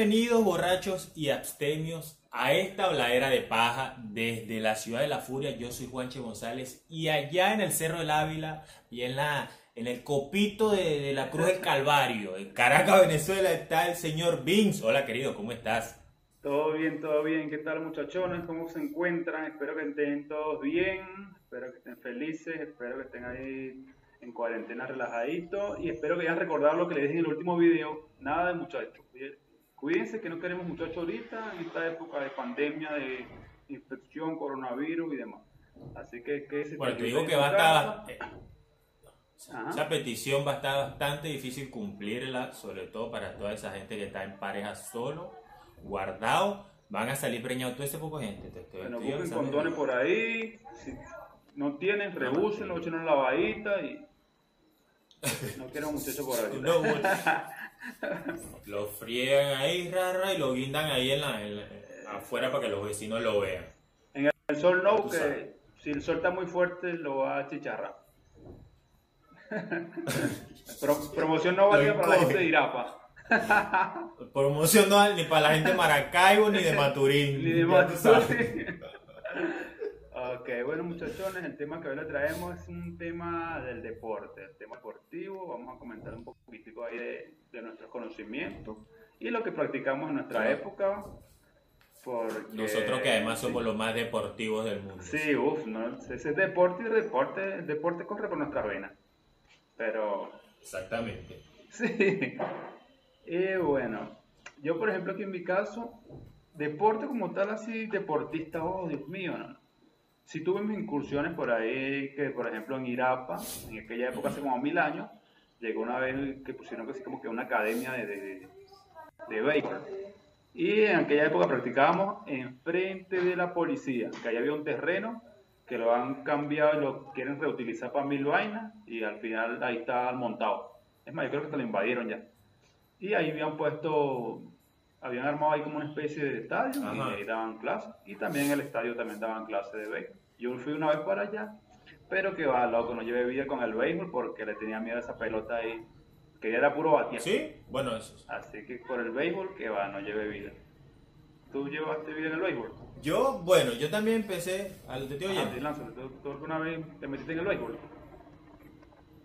Bienvenidos borrachos y abstemios a esta habladera de paja desde la ciudad de la furia. Yo soy Juanche González y allá en el Cerro del Ávila y en la en el copito de, la Cruz del Calvario, en Caracas, Venezuela, está el señor Vince. Hola querido, ¿cómo estás? Todo bien, todo bien. ¿Qué tal muchachones? ¿Cómo se encuentran? Espero que estén todos bien, espero que estén felices, espero que estén ahí en cuarentena relajaditos y espero que hayan recordado lo que les dije en el último video. Nada de muchachos. Cuídense que no queremos muchachos ahorita en esta época de pandemia, de infección, coronavirus y demás. Así que, que Bueno, te digo que va a estar... Esa petición va a estar bastante difícil cumplirla, sobre todo para toda esa gente que está en pareja solo, guardado. Van a salir preñados todo ese poco de gente. Te bueno, busquen condones por ahí. Si no tienen, rehúsen, lo echen en la lavadita y. No quiero un muchacho por ahí. Lo friegan ahí, rara, y lo guindan ahí en la, afuera para que los vecinos lo vean. En el sol no, que si el sol está muy fuerte lo va a chicharrar. promoción no valía para la gente de Irapa. promoción no ni para la gente de Maracaibo ni de Maturín. Ni de Maturín. Ok, bueno muchachones, el tema que hoy le traemos es un tema del deporte, el tema deportivo. Vamos a comentar un poquitico ahí de, de nuestros conocimientos y lo que practicamos en nuestra época. Nosotros que además somos los más deportivos del mundo. Sí, uff, ¿no? ese deporte y deporte, el deporte corre por nuestra venas. Pero... Exactamente. Sí. Y bueno, yo por ejemplo aquí en mi caso, deporte como tal así, deportista, oh Dios mío, no. Si tuve mis incursiones por ahí, que por ejemplo en Irapa, en aquella época hace como mil años, llegó una vez que pusieron así como que una academia de, de, de béisbol. Y en aquella época practicábamos enfrente de la policía, que ahí había un terreno que lo han cambiado y lo quieren reutilizar para mil vainas y al final ahí está montado. Es más, yo creo que se lo invadieron ya. Y ahí habían puesto, habían armado ahí como una especie de estadio y ahí daban clases. Y también en el estadio también daban clases de béisbol. Yo fui una vez para allá, pero que va, loco, no llevé vida con el béisbol porque le tenía miedo a esa pelota ahí, que ya era puro batear. Sí, bueno, eso. Así que por el béisbol, que va, no llevé vida. ¿Tú llevaste vida en el béisbol? Yo, bueno, yo también empecé, al te estoy ah, ¿tú, alguna vez te metiste en el béisbol?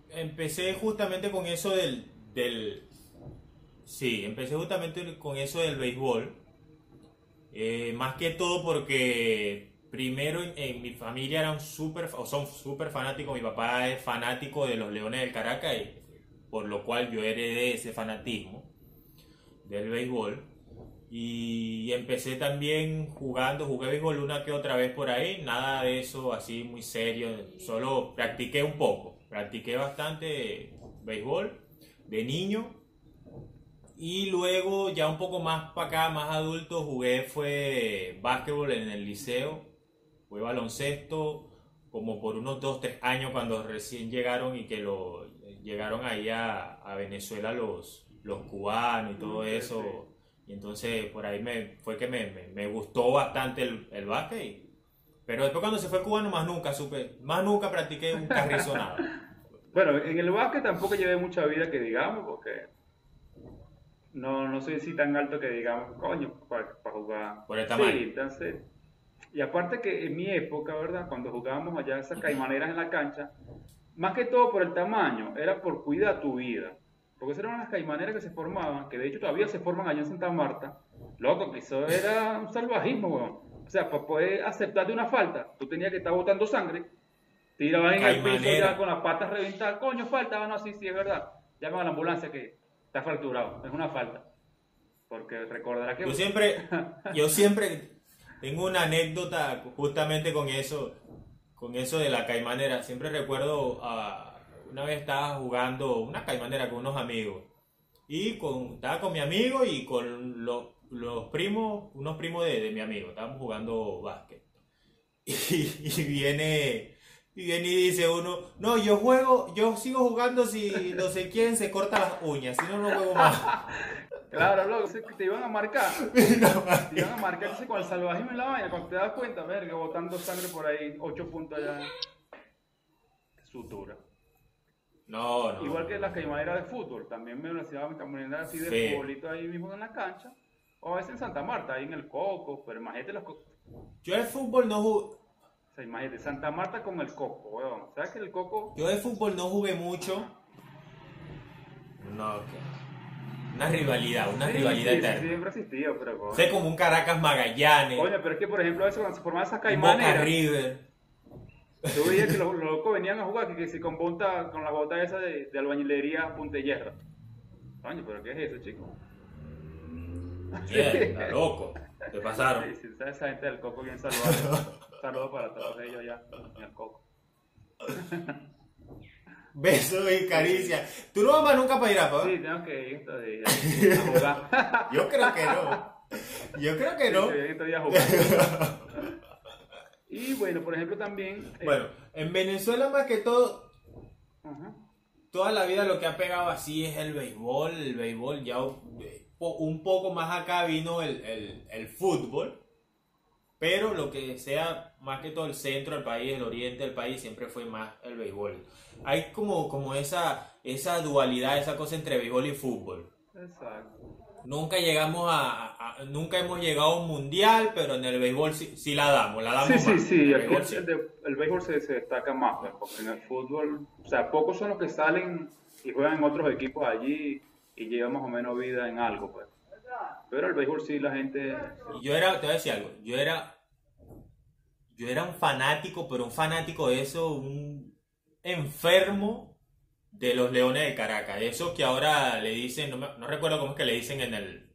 Empecé justamente con eso del, del... Sí, empecé justamente con eso del béisbol. Eh, más que todo porque primero en, mi familia eran súper, o son súper fanáticos. Mi papá es fanático de los Leones del Caracas, y, por lo cual yo heredé ese fanatismo del béisbol. Y empecé también jugando, jugué béisbol una que otra vez por ahí, nada de eso así muy serio, solo practiqué un poco, practiqué bastante béisbol de niño y luego ya un poco más para acá, más adulto, jugué fue básquetbol en el liceo, fue baloncesto como por unos 2, 3 años cuando recién llegaron y que lo llegaron ahí a, a Venezuela los, los cubanos y todo eso y entonces por ahí me, fue que me, me, gustó bastante el, el básquet. pero después cuando se fue cubano más nunca supe, más nunca practiqué un carrizo nada. Bueno, en el básquet tampoco llevé mucha vida que digamos, porque no, no soy así tan alto que digamos, coño, para, jugar. Por el tamaño. Sí, entonces, y aparte que en mi época, ¿verdad? Cuando jugábamos allá esas caimaneras en la cancha, más que todo por el tamaño, era por cuidar tu vida. Porque esas eran las caimaneras que se formaban, que de hecho todavía se forman allá en Santa Marta. Loco, que eso era un salvajismo, weón. O sea, para poder aceptarte una falta, tú tenías que estar botando sangre, tirabas en el piso ya con las patas reventadas. Coño, falta, bueno, sí, sí, es verdad. Llama a la ambulancia que está fracturado, es una falta. Porque recordará que... Yo siempre, yo siempre tengo una anécdota justamente con eso, con eso de la caimanera. Siempre recuerdo a una vez estaba jugando una caimanera con unos amigos. Y con, estaba con mi amigo y con los, primos, unos primos de, mi amigo. Estábamos jugando básquet. Y, viene y viene y dice uno, no, yo juego, yo sigo jugando si no sé quién se corta las uñas, si no, no juego más. Claro, loco, te iban a marcar. te iban a marcar con el salvajismo en la vaina, cuando te das cuenta, verga, botando sangre por ahí, ocho puntos allá. Sutura. No, no. Igual que las caimaneras de fútbol. También me hacía mi caimanera así de sí. ahí mismo en la cancha. O a veces en Santa Marta, ahí en el Coco, pero imagínate los co- Yo de fútbol no jugué, O sea, imagínate, Santa Marta con el Coco, weón. ¿Sabes que el Coco yo de fútbol no jugué mucho. No, que- una rivalidad, una Sí, rivalidad sí, eterna. siempre ha existido, pero coño. Sé como un Caracas Magallanes, Coño, pero es que por ejemplo veces cuando se formaban esas caimanes, Boca River. yo veía que los, los locos venían a jugar que, que si con bota, con la bota esa de, de albañilería Punta Hierro. Coño, pero ¿qué es eso, chico? Mierda, loco. Te pasaron. Sí, sí, esa gente del Coco bien saludable. Saludos para todos ellos ya en el Coco. Besos y caricias. ¿Tú no vas más nunca para Irapa? Sí, tengo que ir estos días a jugar. Yo creo que no. Yo creo que no. Sí, estos días a jugar. Y bueno, por ejemplo también... eh, Bueno, en Venezuela más que todo, toda la vida lo que ha pegado así es el béisbol. El béisbol ya eh, un poco más acá vino el, el- el fútbol. Pero lo que sea más que todo el centro del país, el oriente del país, siempre fue más el béisbol. Hay como, como esa, esa dualidad, esa cosa entre béisbol y fútbol. Exacto. Nunca llegamos a, nunca hemos llegado a un mundial, pero en el béisbol sí, sí la damos, la damos Sí, sí, más. sí, En el el, béisbol sí. el de- el béisbol se, se destaca más, pues, porque en el fútbol, o sea, pocos son los que salen y juegan en otros equipos allí y llevan más o menos vida en algo, pues. Pero el béisbol sí, la gente... Y Yo era, te voy a decir algo, yo era, yo era un fanático, pero un fanático de eso, un enfermo de los Leones de Caracas, de esos que ahora le dicen, no, me- no recuerdo cómo es que le dicen en el,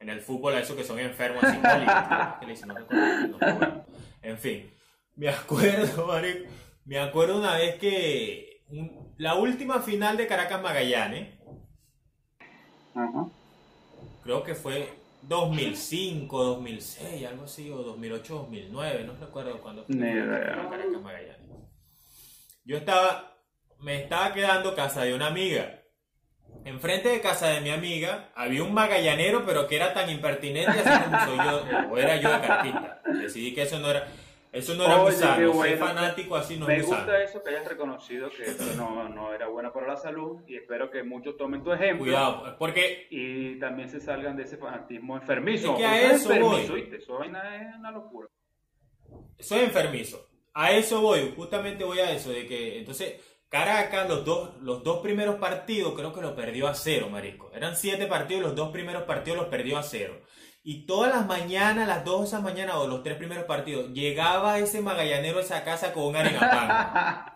en el fútbol a esos que son enfermos así, ¿qué le dicen? No recuerdo, no recuerdo. En fin, me acuerdo, marico, me acuerdo una vez que un- la última final de Caracas Magallanes, Ajá. Creo que fue 2005, 2006, algo así, o 2008, 2009, no recuerdo cuándo fue. Caracas Magallanes. Yo estaba, me estaba quedando casa de una amiga. Enfrente de casa de mi amiga había un magallanero, pero que era tan impertinente así como soy yo, o era yo de cartista. Decidí que eso no era, eso no era muy Oye, sano. Ser bueno. fanático así no Me es sano. gusta eso que hayas reconocido que esto no, no era bueno para la salud y espero que muchos tomen tu ejemplo. Cuidado, porque Y también se salgan de ese fanatismo enfermizo. Es que a eso enfermizo, voy. ¿viste? Eso es una locura. soy enfermizo. A eso voy, justamente voy a eso, de que entonces Caracas, los dos, los dos primeros partidos creo que lo perdió a cero, marico. Eran siete partidos, los dos primeros partidos los perdió a cero. Y todas las mañanas, las dos de esa mañana o los tres primeros partidos, llegaba ese magallanero a esa casa con un arenapán.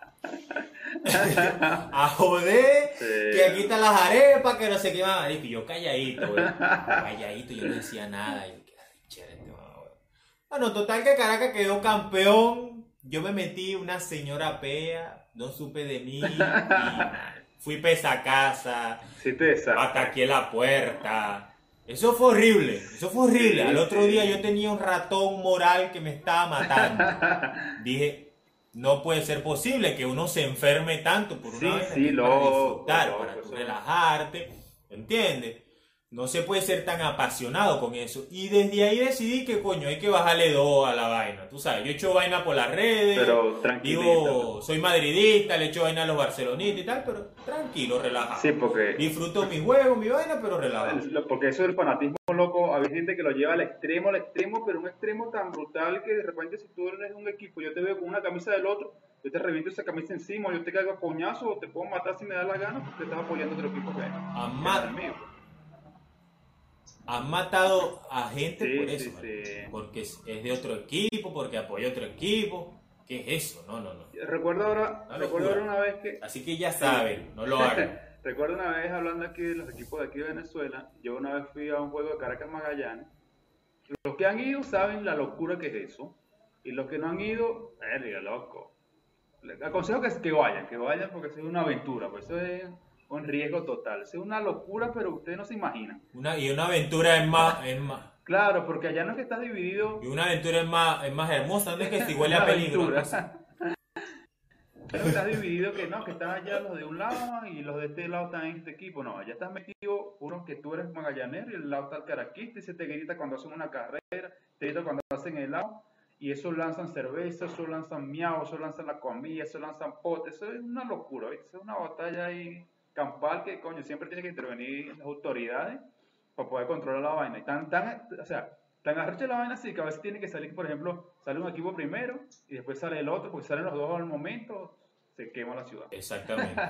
a joder, Sí. que aquí están las arepas, que no sé qué más. Y yo calladito, güey. Calladito, yo no decía nada. Y yo, qué este. Bueno, total que Caracas quedó campeón. Yo me metí una señora pea, no supe de mí. Y fui pesa a casa, Sí te ataqué la puerta. Eso fue horrible, eso fue horrible. Al otro día yo tenía un ratón moral que me estaba matando. Dije, no puede ser posible que uno se enferme tanto por una Sí, vaina sí, para loco, disfrutar, loco, para tú relajarte, ¿entiendes? No se puede ser tan apasionado con eso. Y desde ahí decidí que, coño, hay que bajarle dos a la vaina. Tú sabes, yo echo vaina por las redes. Pero tranquilito. Digo, soy madridista, le echo vaina a los barcelonistas y tal, pero tranquilo, relajado. Sí, porque, Disfruto mi juego, mi vaina, pero relajado. el- porque eso del fanatismo loco, hay gente que lo lleva al extremo, al extremo, pero un extremo tan brutal que de repente si tú eres un equipo, yo te veo con una camisa del otro, yo te reviento esa camisa encima, yo te caigo a coñazo o te puedo matar si me da la gana porque estás apoyando otro equipo que Ama- que es el mío. Han matado a gente Sí, por eso, sí. porque es de otro equipo, porque apoya otro equipo. ¿Qué es eso? No, no, no. Recuerdo ahora, Una recuerdo una vez que Así que ya saben, no lo hagan. Recuerdo una vez hablando aquí de los equipos de aquí de Venezuela, yo una vez fui a un juego de Caracas Magallanes. Los que han ido saben la locura que es eso. Y los que no han ido, verga, loco. Les aconsejo que, que vayan, que vayan porque es una aventura, pues eso es un riesgo total. Es una locura, pero ustedes no se imaginan. Una, y una aventura es más, es más. Claro, porque allá no es que estás dividido Y una aventura es más, es más hermosa, no es que si huele a peligro. No estás dividido que no, que están allá los de un lado y los de este lado están en este equipo. No, allá estás metido uno que tú eres magallanero y el lado está el caraquista y se te grita cuando hacen una carrera, te grita cuando hacen helado y eso lanzan cerveza, eso lanzan miau, eso lanzan la comida, eso lanzan potes, eso es una locura, ¿viste? Es una batalla ahí campal que coño siempre tiene que intervenir las autoridades para poder controlar la vaina. Y tan, tan, o sea, tan arrecha la vaina así que a veces tiene que salir, por ejemplo, sale un equipo primero y después sale el otro, porque salen los dos al momento, se quema la ciudad. Exactamente.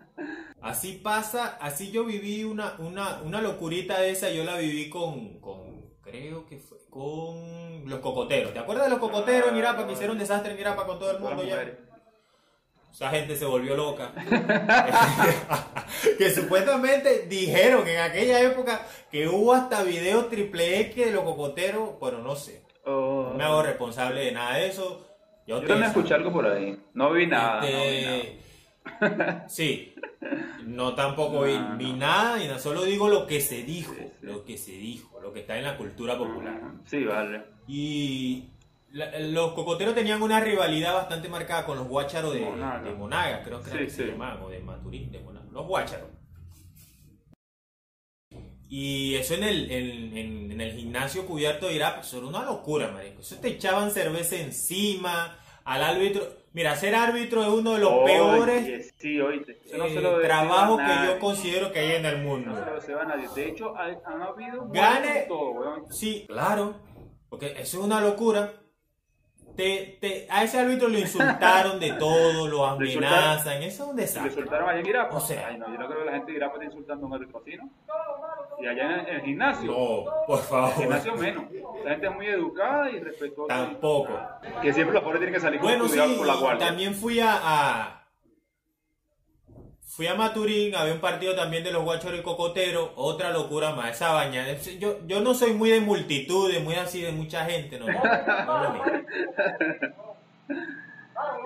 así pasa, así yo viví una, una, una locurita de esa, yo la viví con, con, creo que fue con los cocoteros. ¿Te acuerdas de los cocoteros en Irapa que hicieron un desastre en Irapa con todo el mundo ya? Esa gente se volvió loca. que supuestamente dijeron en aquella época que hubo hasta videos triple X de los cocoteros. Bueno, no sé. No me hago responsable de nada de eso. Yo, también escuché algo por ahí. No vi nada. Este, sí. No tampoco vi, ni nada, y solo digo lo que se dijo. Lo que se dijo, lo que está en la cultura popular. Sí, vale. Y los cocoteros tenían una rivalidad bastante marcada con los guácharos de Monaga, creo que, se llamaban, o de Maturín, de Monaga, los guácharos. Y eso en el, en, el gimnasio cubierto de Irak, eso era una locura, marico. Eso te echaban cerveza encima, al árbitro. Mira, ser árbitro es uno de los peores sí, eh, trabajos que yo considero que hay en el mundo. No se lo a nadie. De hecho, han, habido... Gane... Todo, Sí, claro. Porque eso es una locura. Te, te, a ese árbitro lo insultaron de todo, lo amenazan, eso es un desastre. Le insultaron allá en Irapa. O sea, Ay, no, yo no creo que la gente de Irapa esté insultando a un árbitro así, ¿no? Y allá en el, gimnasio. No, por favor. En el gimnasio menos. La gente es muy educada y respetuosa. Tampoco. Que siempre los pobres tienen que salir bueno, con cuidado por la guardia. También fui a Fui a Maturín, había un partido también de los guachos y Cocotero, otra locura más, esa baña. Yo, yo no soy muy de multitudes, muy así de mucha gente, no.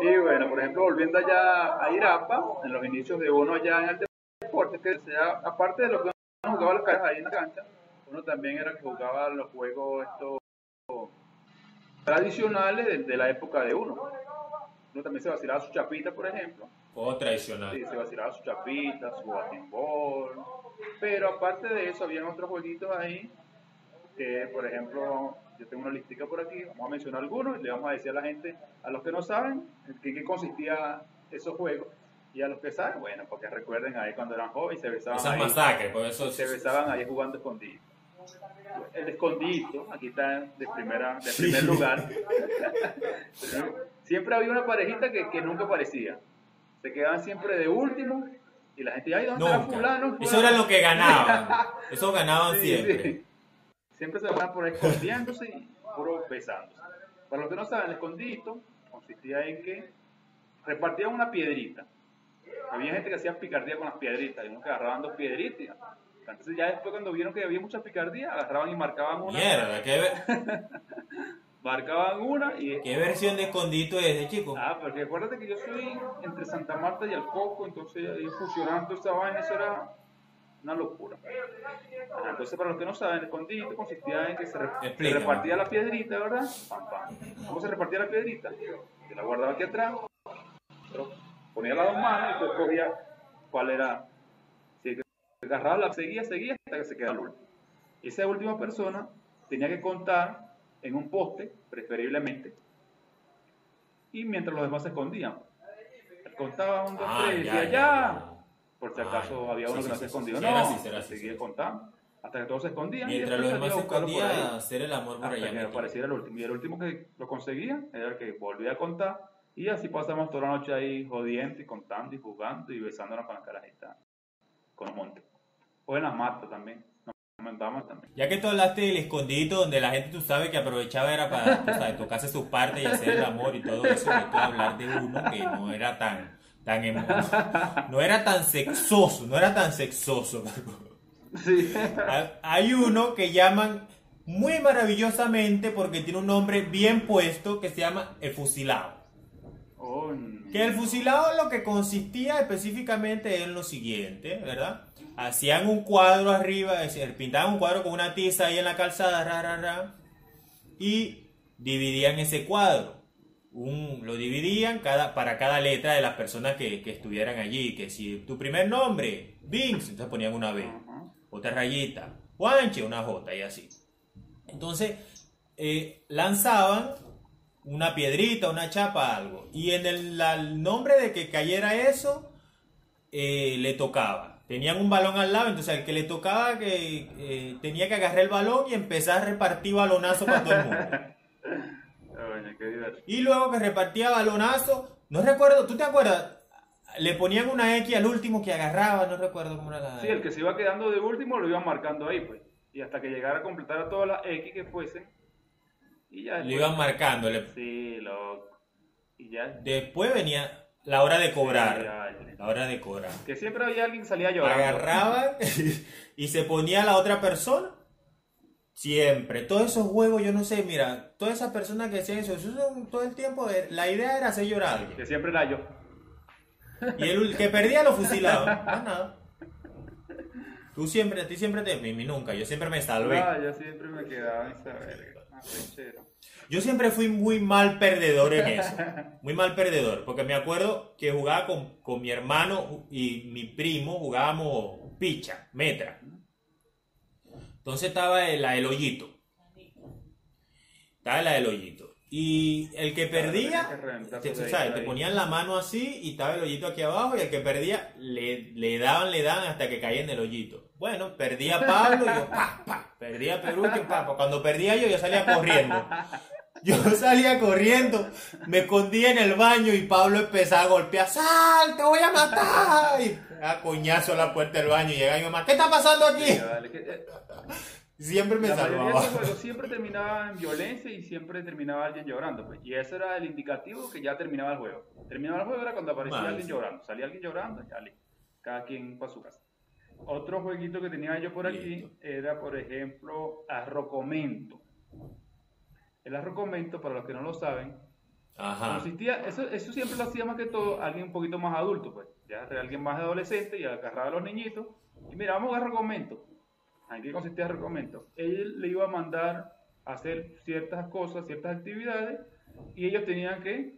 y bueno, por ejemplo, volviendo allá a Irapa, en los inicios de uno allá en el deporte, que sea, aparte de lo que uno jugaba los caras ahí en la cancha, uno también era que jugaba los juegos estos tradicionales de, de la época de uno. Uno también se vacilaba su chapita, por ejemplo o tradicional. Sí, se vacilaba su chapita, su batimbol. Pero aparte de eso, habían otros jueguitos ahí que, por ejemplo, yo tengo una listica por aquí, vamos a mencionar algunos y le vamos a decir a la gente, a los que no saben, en qué consistía esos juegos. Y a los que saben, bueno, porque recuerden ahí cuando eran jóvenes se besaban Esas ahí. masacres, por eso... Se besaban ahí jugando escondido. El escondido, aquí está de, primera, de primer lugar. Siempre había una parejita que, que nunca aparecía se quedaban siempre de último y la gente, ay, ¿dónde está fulano, Eso era lo que ganaban. Eso ganaban siempre. Siempre se van por escondiéndose y puro besándose. Para los que no saben, el escondito consistía en que repartían una piedrita. Había gente que hacía picardía con las piedritas, y uno que agarraban dos piedritas. Entonces ya después cuando vieron que había mucha picardía, agarraban y marcaban una. Mierda, qué marcaban una y... ¿Qué versión de escondito es de chico? Ah, porque acuérdate que yo soy entre Santa Marta y Alcoco, entonces ahí fusionando esta vaina, eso era una locura. Ah, entonces, para los que no saben, el escondito consistía en que se, repartía la piedrita, ¿verdad? ¿Cómo se repartía la piedrita? Se la guardaba aquí atrás, pero ponía las dos manos y después cogía cuál era. Si agarraba, la seguía, seguía hasta que se quedaba el último. Y esa última persona tenía que contar en un poste, preferiblemente, y mientras los demás se escondían. Contaba un, dos, ah, tres, y decía ya, Por si acaso había uno que no se escondió. no, seguía contando hasta que todos se escondían. Mientras los demás se escondían, hacer el amor por allá. que apareciera el último. Y el último que lo conseguía era el que volvía a contar. Y así pasamos toda la noche ahí jodiendo y contando y jugando y besándonos con la carajita. Con los montes. O en las matas también. Ya que tú hablaste del escondidito donde la gente tú sabes que aprovechaba era para tocarse sus partes y hacer el amor y todo eso, que tú hablar de uno que no era tan, tan no era tan sexoso, no era tan sexoso. Hay uno que llaman muy maravillosamente porque tiene un nombre bien puesto que se llama el fusilado. Oh, que el fusilado lo que consistía específicamente en lo siguiente, ¿verdad? Hacían un cuadro arriba, pintaban un cuadro con una tiza ahí en la calzada, ra, y dividían ese cuadro. Un, lo dividían cada, para cada letra de las personas que, estuvieran allí. Que si tu primer nombre, Vince, entonces ponían una B, otra rayita, Juanche, una J y así. Entonces eh, lanzaban una piedrita, una chapa, algo. Y en el, nombre de que cayera eso, eh, le tocaba tenían un balón al lado, entonces al que le tocaba que eh, tenía que agarrar el balón y empezar a repartir balonazo para todo el mundo. Divertido. Y luego que repartía balonazo, no recuerdo, ¿tú te acuerdas? Le ponían una X al último que agarraba, no recuerdo cómo era la... Sí, el que se iba quedando de último lo iban marcando ahí, pues. Y hasta que llegara a completar a todas las X que fuesen. Y ya después- iban marcando. le- Sí, loco. Y ya. Después venía la hora de cobrar. La hora de cobrar. Que siempre había alguien que salía llorando. Agarraban y se ponía la otra persona. Siempre. Todos esos juegos, yo no sé, mira, todas esas personas que hacían eso, eso son todo el tiempo, eh, la idea era hacer llorar a alguien. Que siempre era yo. Y el que perdía lo fusilaba. Más nada. Tú siempre, a ti siempre te... Mí nunca, yo siempre me salvé. Ah, yo siempre me quedaba en esa verga. Ah. Yo siempre fui muy mal perdedor en eso. Muy mal perdedor. Porque me acuerdo que jugaba con, con mi hermano y mi primo, jugábamos picha, metra. Entonces estaba la del hoyito. Estaba la del hoyito. Y el que perdía, que te, ponían la mano así y estaba el hoyito aquí abajo y el que perdía le, le daban, le daban hasta que caía en el hoyito. Bueno, perdía Pablo y yo, pa, pa, perdía Perú y pa, pa. Cuando perdía yo, yo salía corriendo. Yo salía corriendo, me escondía en el baño y Pablo empezaba a golpear, ¡sal, te voy a matar! Y a coñazo a la puerta del baño y llega mi mamá, ¿qué está pasando aquí? Sí, vale, que, eh, Siempre me la de salvaba. juegos siempre terminaba en violencia y siempre terminaba alguien llorando. Pues. Y ese era el indicativo que ya terminaba el juego. Terminaba el juego era cuando aparecía alguien sí. llorando. Salía alguien llorando, ya listo. Cada quien para su casa. Otro jueguito que tenía yo por aquí Listo. era, por ejemplo, Arrocomento. El Arrocomento, para los que no lo saben, Ajá. consistía, eso, eso siempre lo hacía más que todo alguien un poquito más adulto, pues. Ya alguien más adolescente y agarraba a los niñitos. Y mira, vamos a Arrocomento. ¿En qué consistía Arrocomento? Él le iba a mandar a hacer ciertas cosas, ciertas actividades, y ellos tenían que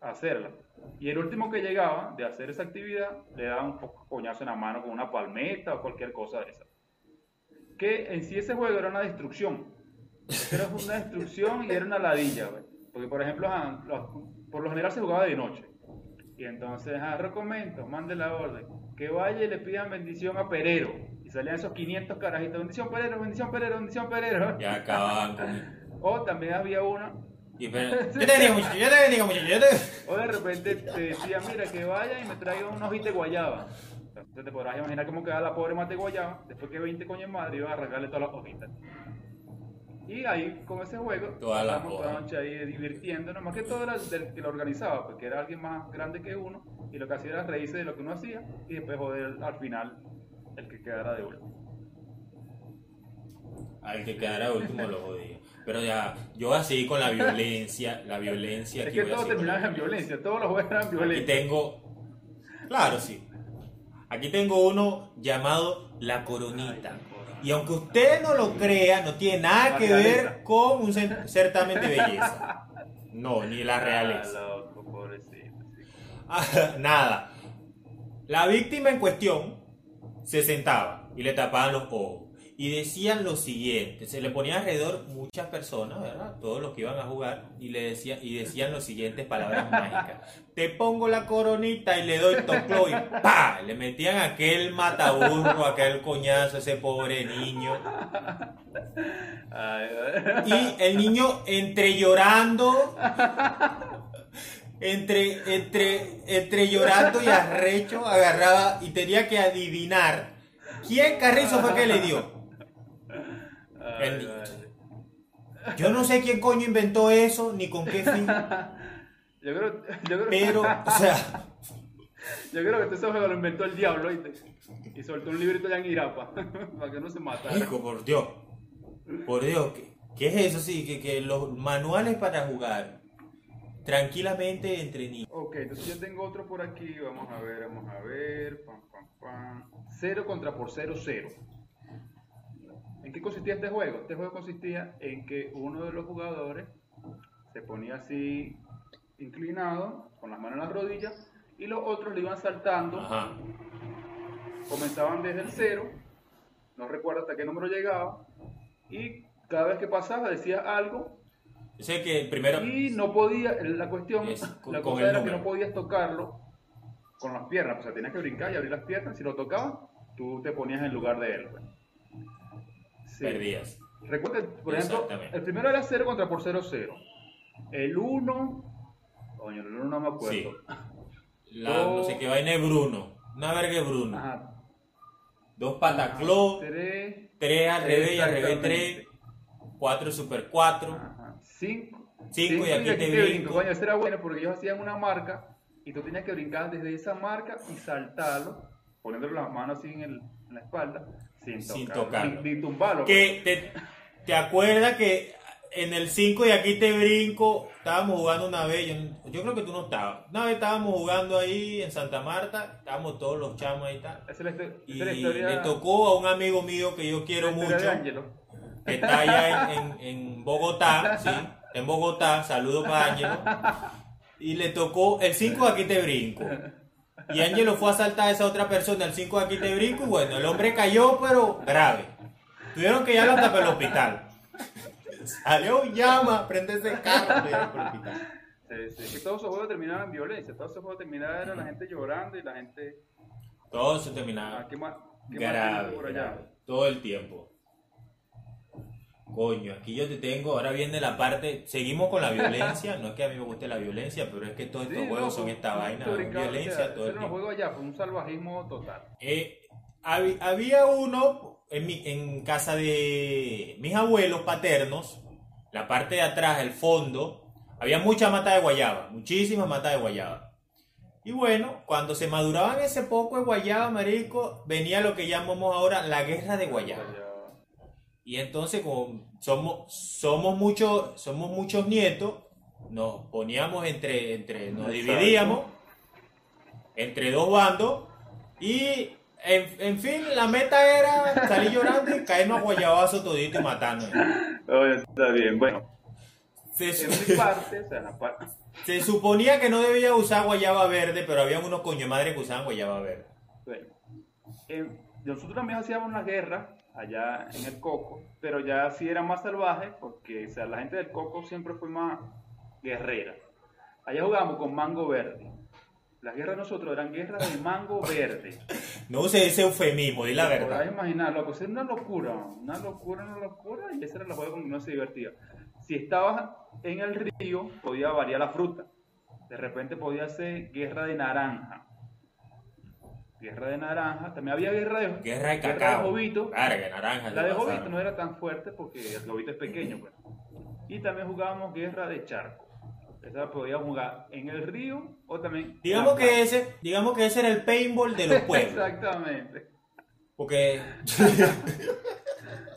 hacerlas. Y el último que llegaba de hacer esa actividad le daba un coñazo en la mano con una palmeta o cualquier cosa de esa. Que en sí ese juego era una destrucción. Era una destrucción y era una ladilla, güey. Porque, por ejemplo, por lo general se jugaba de noche. Y entonces, ah, recomiendo, mande la orden, que vaya y le pidan bendición a Perero. Y salían esos 500 carajitos, bendición Perero, bendición Perero, bendición Perero. Ya acababan con... O también había una, Y pero, yo te muchacho, yo te yo te... o de repente te decía, mira, que vaya y me traiga un hojito de guayaba. Entonces te podrás imaginar cómo quedaba la pobre mate de guayaba, después que 20 coño en madre iba a arrancarle todas las hojitas. Y ahí, con ese juego, toda la noche ahí divirtiéndonos, más que todo era del que lo organizaba, porque era alguien más grande que uno, y lo que hacía era reírse de lo que uno hacía, y después joder al final el que quedara de último. Al que quedara último lo jodía. Pero ya, yo así con la violencia, la violencia Es aquí que todo terminaba en violencia, todos los juegos eran Aquí violentos. tengo. Claro, sí. Aquí tengo uno llamado La Coronita. Y aunque usted no lo crea, no tiene nada que ver con un cer- certamen de belleza. No, ni la realeza. Ah, loco, pobrecito. sí. Ah, Nada. La víctima en cuestión se sentaba y le tapaban los ojos. Y decían lo siguiente, se le ponía alrededor muchas personas, ¿verdad? Todos los que iban a jugar, y le decían, y decían las siguientes palabras mágicas. Te pongo la coronita y le doy toclo y ¡pa! Le metían aquel mataburro, aquel coñazo a ese pobre niño. Y el niño entre llorando, entre, entre, entre llorando y arrecho, agarraba y tenía que adivinar quién carrizo fue que le dio. Ay, El- vale. Yo no sé quién coño inventó eso, ni con qué fin, Yo creo, yo creo, pero, o sea, yo creo que este juego lo inventó el diablo y soltó un librito ya en Irapa para que no se matara. hijo, por Dios, por Dios, ¿qué, qué es eso? Sí, que, que los manuales para jugar tranquilamente entre niños. Ok, entonces yo tengo otro por aquí, vamos a ver, vamos a ver, pam, pam, pam. Cero contra por cero, cero. ¿En qué consistía este juego? Este juego consistía en que uno de los jugadores se ponía así inclinado, con las manos en las rodillas, y los otros le iban saltando, Ajá. comenzaban desde el cero, no recuerdo hasta qué número llegaba, y cada vez que pasaba decía algo, Yo sé que primero... y no podía, la cuestión, Es con- la cosa era que número. no podías tocarlo con las piernas, o sea, tenías que brincar y abrir las piernas, si lo tocabas, tú te ponías en lugar de él. pues. Sí. Perdías. Recuerda, que, por ejemplo, el primero era 0 contra por 0, 0. El 1, coño, el 1 no me acuerdo. Sí. La, no sé qué vaina de Bruno. Una verga Bruno. Ajá. Dos patacló, 3, tres al revés y al revés tres, cuatro super cuatro. Ajá. 5. Cinco y aquí te brinco. Coño, ese era bueno porque ellos hacían una marca y tú tenías que brincar desde esa marca y saltarlo, poniéndole las manos así en, el- en la espalda, sin, Sin tocarlo, tocarlo. Ni, ni tumbarlo. Que te, te acuerdas que en el 5 y aquí te brinco, estábamos jugando una vez, yo, yo creo que tú no estabas. Una vez estábamos jugando ahí en Santa Marta, estábamos todos los chamos ahí y tal. Esa es la, histo- esa Y es la historia, le tocó a un amigo mío que yo quiero mucho. que está allá en, en- en Bogotá, ¿sí? En Bogotá, saludo para Ángelo. Y le tocó el 5 aquí te brinco. Y Ángelo fue a saltar a esa otra persona, el 5 aquí te brinco, y bueno, el hombre cayó, pero grave. Tuvieron que llevarlo hasta para el hospital. Salió llama, prende ese carro, para el hospital. Sí, sí, que todos esos juegos terminaban en violencia, todos esos juegos terminaban era la gente llorando y la gente... Todo se Ah, terminaba ¿qué más? ¿Qué más grave, tienes por allá? grave, todo el tiempo. Coño, aquí yo te tengo, ahora viene la parte, seguimos con la violencia, no es que a mí me guste la violencia, pero es que todos estos Sí, juegos no, son pues, esta no, vaina violencia o sea, todo el tiempo. juegos allá fue un salvajismo total. Eh, hab- había uno en, mi, en casa de mis abuelos paternos, la parte de atrás, el fondo, había mucha mata de guayaba, muchísimas matas de guayaba. Y bueno, cuando se maduraban ese poco de guayaba, marico, venía lo que llamamos ahora la guerra de guayaba. Y entonces, como somos, somos, muchos, somos muchos nietos, nos poníamos entre, entre nos dividíamos entre dos bandos y, en, en fin, la meta era salir llorando y caernos a guayabazo todito y matarnos. Está bien, bueno. Se, En mi parte, o sea, en la parte... se suponía que no debía usar guayaba verde, pero había unos coño madre que usaban guayaba verde. Bueno, eh, nosotros también hacíamos una guerra allá en el Coco, pero ya sí era más salvaje porque o sea, la gente del Coco siempre fue más guerrera. Allá jugábamos con mango verde. Las guerras de nosotros eran guerras de mango verde. No use ese eufemismo, di la Podrás verdad. imaginar, loco, era una locura, una locura, una locura, y ese era el juego con que uno se divertía. Si estabas en el río, podía variar la fruta. De repente podía ser guerra de naranja. Guerra de naranja, también había guerra de, Guerra de cacao. jovito. Verga, naranja. La de pasaron. jovito no era tan fuerte porque el jovito es pequeño. Pues. Y también jugábamos guerra de charco. Esa podíamos jugar en el río o también... Digamos que ese, digamos que ese era el paintball de los pueblos. Exactamente. Porque,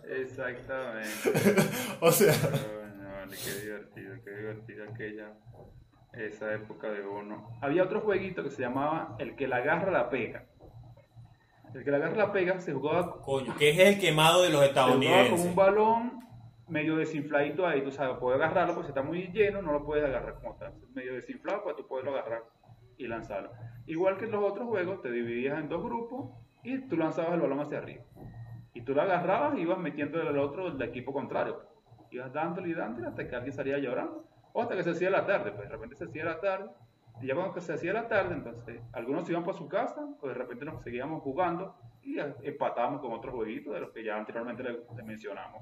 Exactamente. o sea, vale, qué divertido, qué divertido aquella esa época de uno. Había otro jueguito que se llamaba el que la agarra la pega. El que la agarra la pega se jugaba, coño, que es el quemado de los se jugaba con estadounidenses. un balón medio desinfladito ahí, tú sabes, puedes agarrarlo porque si está muy lleno no lo puedes agarrar como tal. Medio desinflado para tú poderlo agarrar y lanzarlo. Igual que en los otros juegos, te dividías en dos grupos y tú lanzabas el balón hacia arriba. Y tú lo agarrabas y ibas metiendo al otro del equipo contrario. Ibas dándole y dándole hasta que alguien salía llorando. O hasta que se hacía la tarde, pues de repente se hacía la tarde. Y ya cuando se hacía la tarde, entonces algunos se iban para su casa, o de repente nos seguíamos jugando y empatábamos con otros jueguitos de los que ya anteriormente le, le mencionamos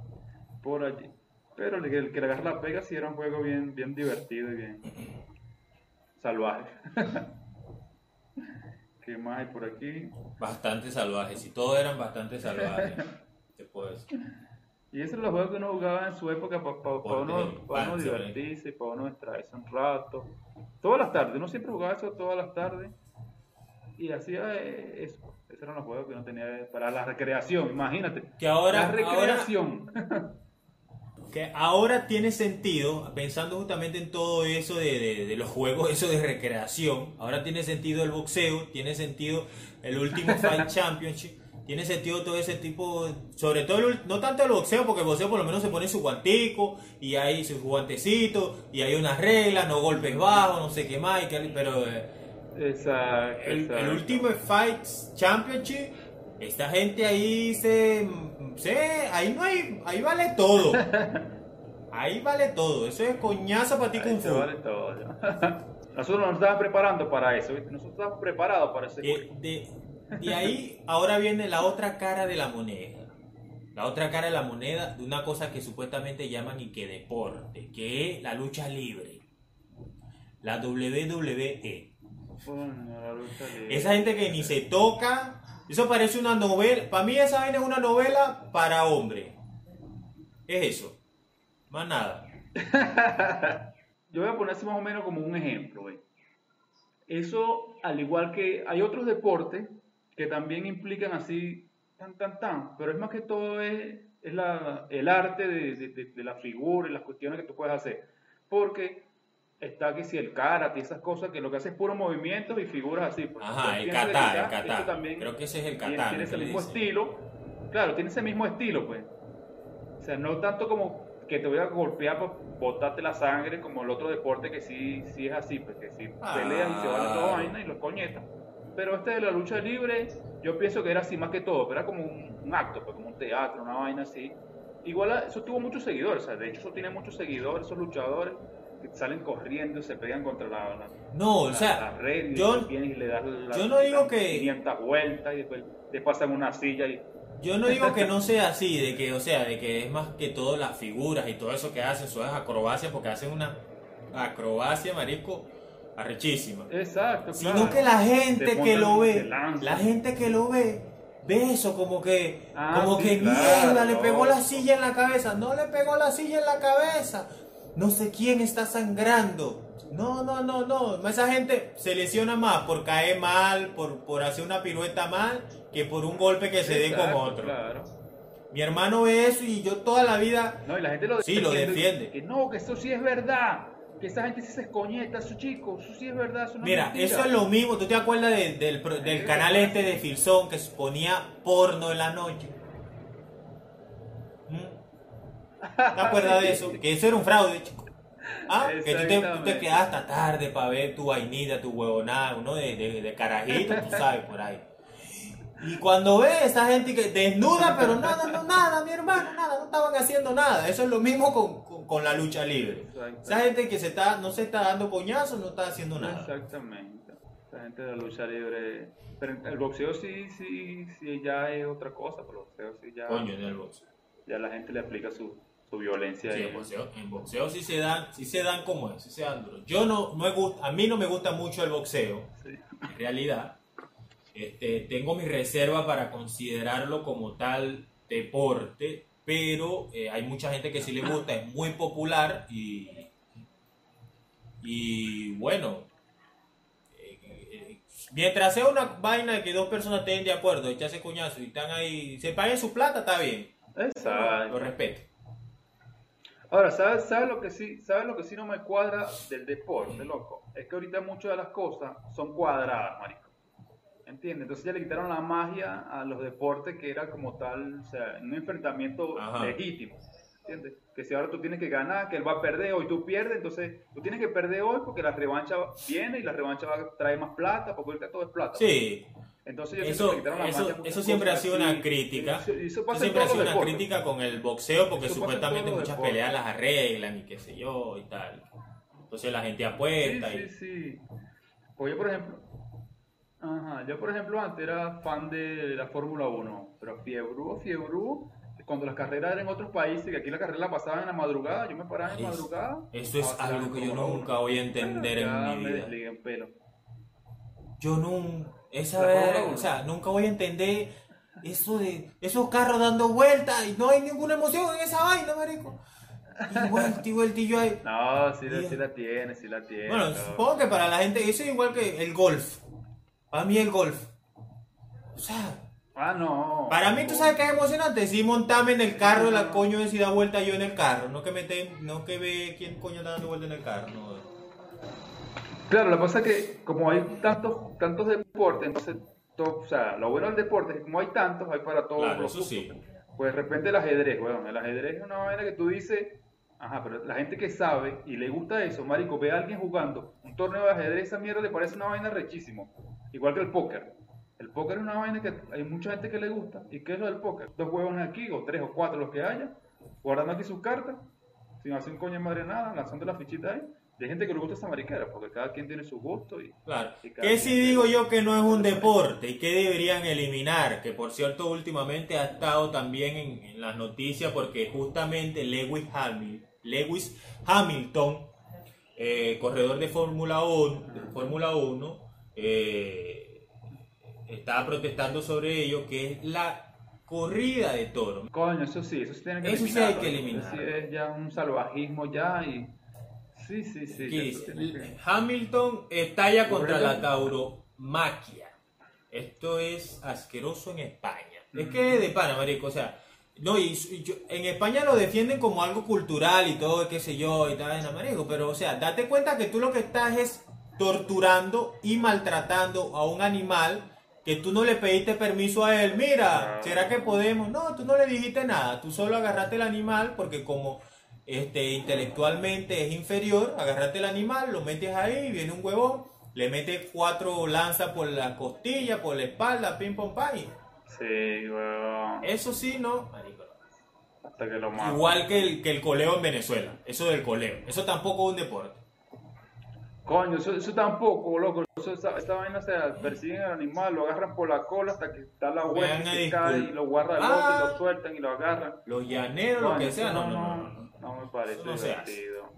por allí. Pero el, que- el que le agarra la pega sí era un juego bien, bien divertido y bien salvaje. ¿Qué más hay por aquí? Bastante salvajes, y todos eran bastante salvajes. Te puedo decir. Y esos son los juegos que uno jugaba en su época para Porque uno, pa uno ¿eh? divertirse, para uno distraerse un rato. Todas las tardes, uno siempre jugaba eso todas las tardes. Y hacía eh, eso. Esos eran los juegos que uno tenía para la recreación, imagínate. Que ahora, la ahora, recreación. que ahora tiene sentido, pensando justamente en todo eso de, de- de los juegos, eso de recreación, ahora tiene sentido el boxeo, tiene sentido el último Fight Championship, tiene sentido todo ese tipo, sobre todo, el no tanto el boxeo, porque el boxeo por lo menos se pone su guantico, y hay sus guantecitos, y hay unas reglas, no golpes bajos, no sé qué más, pero eh, Exacto, el, último Fight Championship, esta gente ahí se, se ahí no hay, ahí vale todo. Ahí vale todo, eso es coñazo para ti Kung Fu. vale todo. Nosotros nos estábamos preparando para eso, ¿viste? Nosotros estábamos preparados para ese De. De- ahí ahora viene la otra cara de la moneda. La otra cara de la moneda de una cosa que supuestamente llaman y que deporte, que es la lucha libre. La WWE. Esa gente que ni se toca, eso parece una novela. Para mí esa vaina es una novela para hombres. Es eso. Más nada. Yo voy a poner así más o menos como un ejemplo. Eso, al igual que hay otros deportes que también implican así, tan, tan, tan, pero es más que todo es, es la, el arte de, de- de- la figura y las cuestiones que tú puedes hacer. Porque está que si el karate y esas cosas, que lo que hace es puro movimientos y figuras así. Ajá, el kata, el kata. también Creo que ese es el kata. tiene ese mismo dicen. estilo. Claro, tiene ese mismo estilo, pues. O sea, no tanto como que te voy a golpear para botarte la sangre como el otro deporte que sí, sí es así, pues que sí Ah. peleas y se van a toda vaina y los coñetas. Pero este de la lucha libre, yo pienso que era así más que todo, pero era como un, un acto, pues como un teatro, una vaina así. Igual a- eso tuvo muchos seguidores, o sea, de hecho eso tiene muchos seguidores, esos luchadores que salen corriendo y se pegan contra la, la, No, o sea, la red y yo- después vienes y le das la, yo no digo que- 500 vueltas y después te pasan una silla y Yo no digo que no sea así, de que, o sea, de que es más que todo las figuras y todo eso que hacen, eso es acrobacia, porque hacen una acrobacia, marico, arrechísima. Exacto, Sino claro. que la gente Te que lo ve, la gente que lo ve, ve eso como que, Ah, como sí, que claro, mierda, le no. pegó la silla en la cabeza, no le pegó la silla en la cabeza, no sé quién está sangrando. No, no, no, no. Esa gente se lesiona más por caer mal, por, por hacer una pirueta mal, que por un golpe que se dé con otro. Claro. Mi hermano ve eso y yo toda la vida. No, y la gente lo Sí, lo defiende. Que no, que eso sí es verdad. Que esa gente sí se escoñeta, eso chicos, eso sí es verdad. Eso no Mira, es eso es lo mismo. ¿Tú te acuerdas de- del, del canal este de Filzón que ponía porno en la noche? ¿Mm? ¿Te acuerdas de eso? Que eso era un fraude, chico. Ah, que tú te, tú te quedas hasta tarde para ver tu vainita, tu huevonada, uno de, de, de carajito, tú sabes, por ahí. Y cuando ves esa gente que desnuda, pero nada, no, nada, mi hermano, nada, no estaban haciendo nada. Eso es lo mismo con, con, con la lucha libre. Exacto. Esa gente que se está, no se está dando coñazos, no está haciendo nada. Exactamente. Esa gente de la lucha libre. Pero el boxeo sí, sí, sí, ya es otra cosa. Pero el boxeo sí ya. Coño, en el boxeo. Ya la gente le aplica su, su violencia. Sí, en boxeo, en boxeo sí se dan, sí se dan como es, sí se dan. Yo no, no me gusta, a mí no me gusta mucho el boxeo, Sí. en realidad. Este, tengo mi reserva para considerarlo como tal deporte, pero eh, hay mucha gente que sí le gusta, es muy popular y, y bueno, eh, mientras sea una vaina de que dos personas estén de acuerdo, echarse coñazo y están ahí, se paguen su plata, está bien, Exacto. lo respeto. Ahora, ¿sabes, sabes lo que sí, sabes lo que sí no me cuadra del deporte, loco? Es que ahorita muchas de las cosas son cuadradas, marico. ¿Entiendes? Entonces ya le quitaron la magia a los deportes que era como tal, o sea, un enfrentamiento Ajá. legítimo. ¿Entiendes? Que si ahora tú tienes que ganar, que él va a perder hoy, tú pierdes, entonces tú tienes que perder hoy porque la revancha viene y la revancha va a traer más plata, porque ahorita todo es plata. Sí, Entonces yo Eso, que le quitaron la eso, magia eso siempre ha sido así. una crítica. Eso, eso Eso pasa siempre ha sido una deportes. crítica con el boxeo porque supuestamente muchas deportes. peleas las arreglan y qué sé yo y tal. Entonces la gente apuesta Sí, y... sí, sí. Pues yo, por ejemplo, ajá, yo, por ejemplo, antes era fan de la Fórmula 1, pero fiebrú, fiebrú, cuando las carreras eran en otros países, que aquí la carrera la pasaban en la madrugada, yo me paraba en Es- madrugada. Eso es algo que yo Fórmula 1. nunca voy a entender Ya en mi vida. desligué en pelo. Yo nunca... Esa La vez, o sea, nunca voy a entender eso de esos carros dando vueltas y no hay ninguna emoción en esa vaina, marico. Y vuelta y vuelta y yo ahí... No, sí, la- sí la tiene, sí la tiene. Bueno, todo. supongo que para la gente eso es igual que el golf. Para mí el golf. O sea... Ah, no. Para mí, tú sabes que es emocionante. Sí, montarme en el carro, la coño de si da vuelta yo en el carro. No que me ten- no que ve quién coño está dando vuelta en el carro. No. Claro, lo que pasa es que como hay tantos, tantos deportes, entonces, todo, o sea, lo bueno del deporte es que como hay tantos, hay para todos Claro, los eso sí. Pues de repente el ajedrez, weón, el ajedrez es una vaina que tú dices, ajá, pero la gente que sabe y le gusta eso, marico, ve a alguien jugando un torneo de ajedrez, esa mierda le parece una vaina rechísimo. Igual que el póker. El póker es una vaina que hay mucha gente que le gusta. ¿Y qué es lo del póker? Dos huevos aquí, o tres o cuatro los que haya, guardando aquí sus cartas, sin hacer un coño de madre nada, lanzando la fichita ahí, Y hay gente que le gusta esa mariquera, porque cada quien tiene su gusto y... Claro. y Que si digo yo que no es un deporte y que deberían eliminar, que por cierto últimamente ha estado también en, en las noticias porque justamente Lewis, Hamil- Lewis Hamilton, eh, corredor de Fórmula 1, de Fórmula 1 eh, estaba protestando sobre ello, que es la corrida de toros. Coño, eso sí, eso sí tiene que Eso sí eliminarlo, hay que Eso eliminarlo. sí es ya un salvajismo ya y... Sí, sí, sí. que eso que- Hamilton estalla contra la tauromaquia. Esto es asqueroso en España. Es que de pana, marico, o sea, no, y, y yo- en España lo defienden como algo cultural y todo, qué sé yo, y tal, en pero o sea, date cuenta que tú lo que estás es torturando y maltratando a un animal que tú no le pediste permiso a él. Mira, Ah. ¿será que podemos? No, tú no le dijiste nada, tú solo agarraste el animal porque como este, intelectualmente es inferior, agarraste el animal, lo metes ahí, viene un huevón, le metes cuatro lanzas por la costilla, por la espalda, pim pom pam. y Sí, weón. Eso sí, no. marico, no. Hasta que lo matan. Igual que el, que el coleo en Venezuela, eso del coleo, eso tampoco es un deporte. Coño, eso, eso tampoco, loco. Eso, esa, esa vaina, o sea, persiguen al animal, lo agarran por la cola hasta que está la a y se cae y lo guarda el Ah. y lo sueltan y lo agarran. Los llaneros, lo que sea, no, no, no. no, no. no me parece se divertido.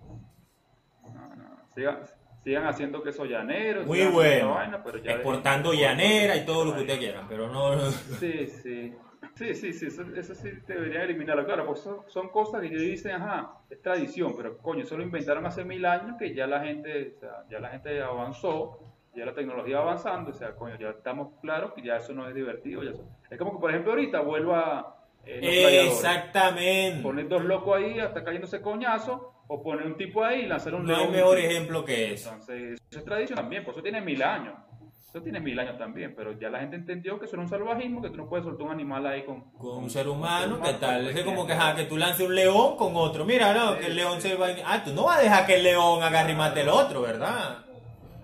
No, no. Sigan, sigan haciendo queso llanero. Muy bueno. vaina, pero ya Exportando dejen- llanera y todo lo que ustedes quieran, pero no. Sí, sí. Sí, sí, sí, eso, eso sí deberían eliminarlo, claro, porque son, son cosas que dicen, ajá, es tradición, pero coño, eso lo inventaron hace mil años que ya la gente, o sea, ya la gente avanzó, ya la tecnología va avanzando, o sea, coño, ya estamos claros que ya eso no es divertido, ya eso- es como que, por ejemplo, ahorita vuelva eh, los gladiadores. Exactamente. poner dos locos ahí hasta cayéndose coñazo, o poner un tipo ahí y lanzar un No hay león. mejor ejemplo que eso. Entonces, eso es tradición también, por eso tiene mil años. Eso tiene mil años también, pero ya la gente entendió que eso era un salvajismo, que tú no puedes soltar un animal ahí con, Con un ser humano, ¿qué con tal? cualquier Es como que, ajá, que tú lances un león con otro. Mira, no, que el león se va a... Ah, tú no vas a dejar que el león agarre y mate el otro, ¿verdad?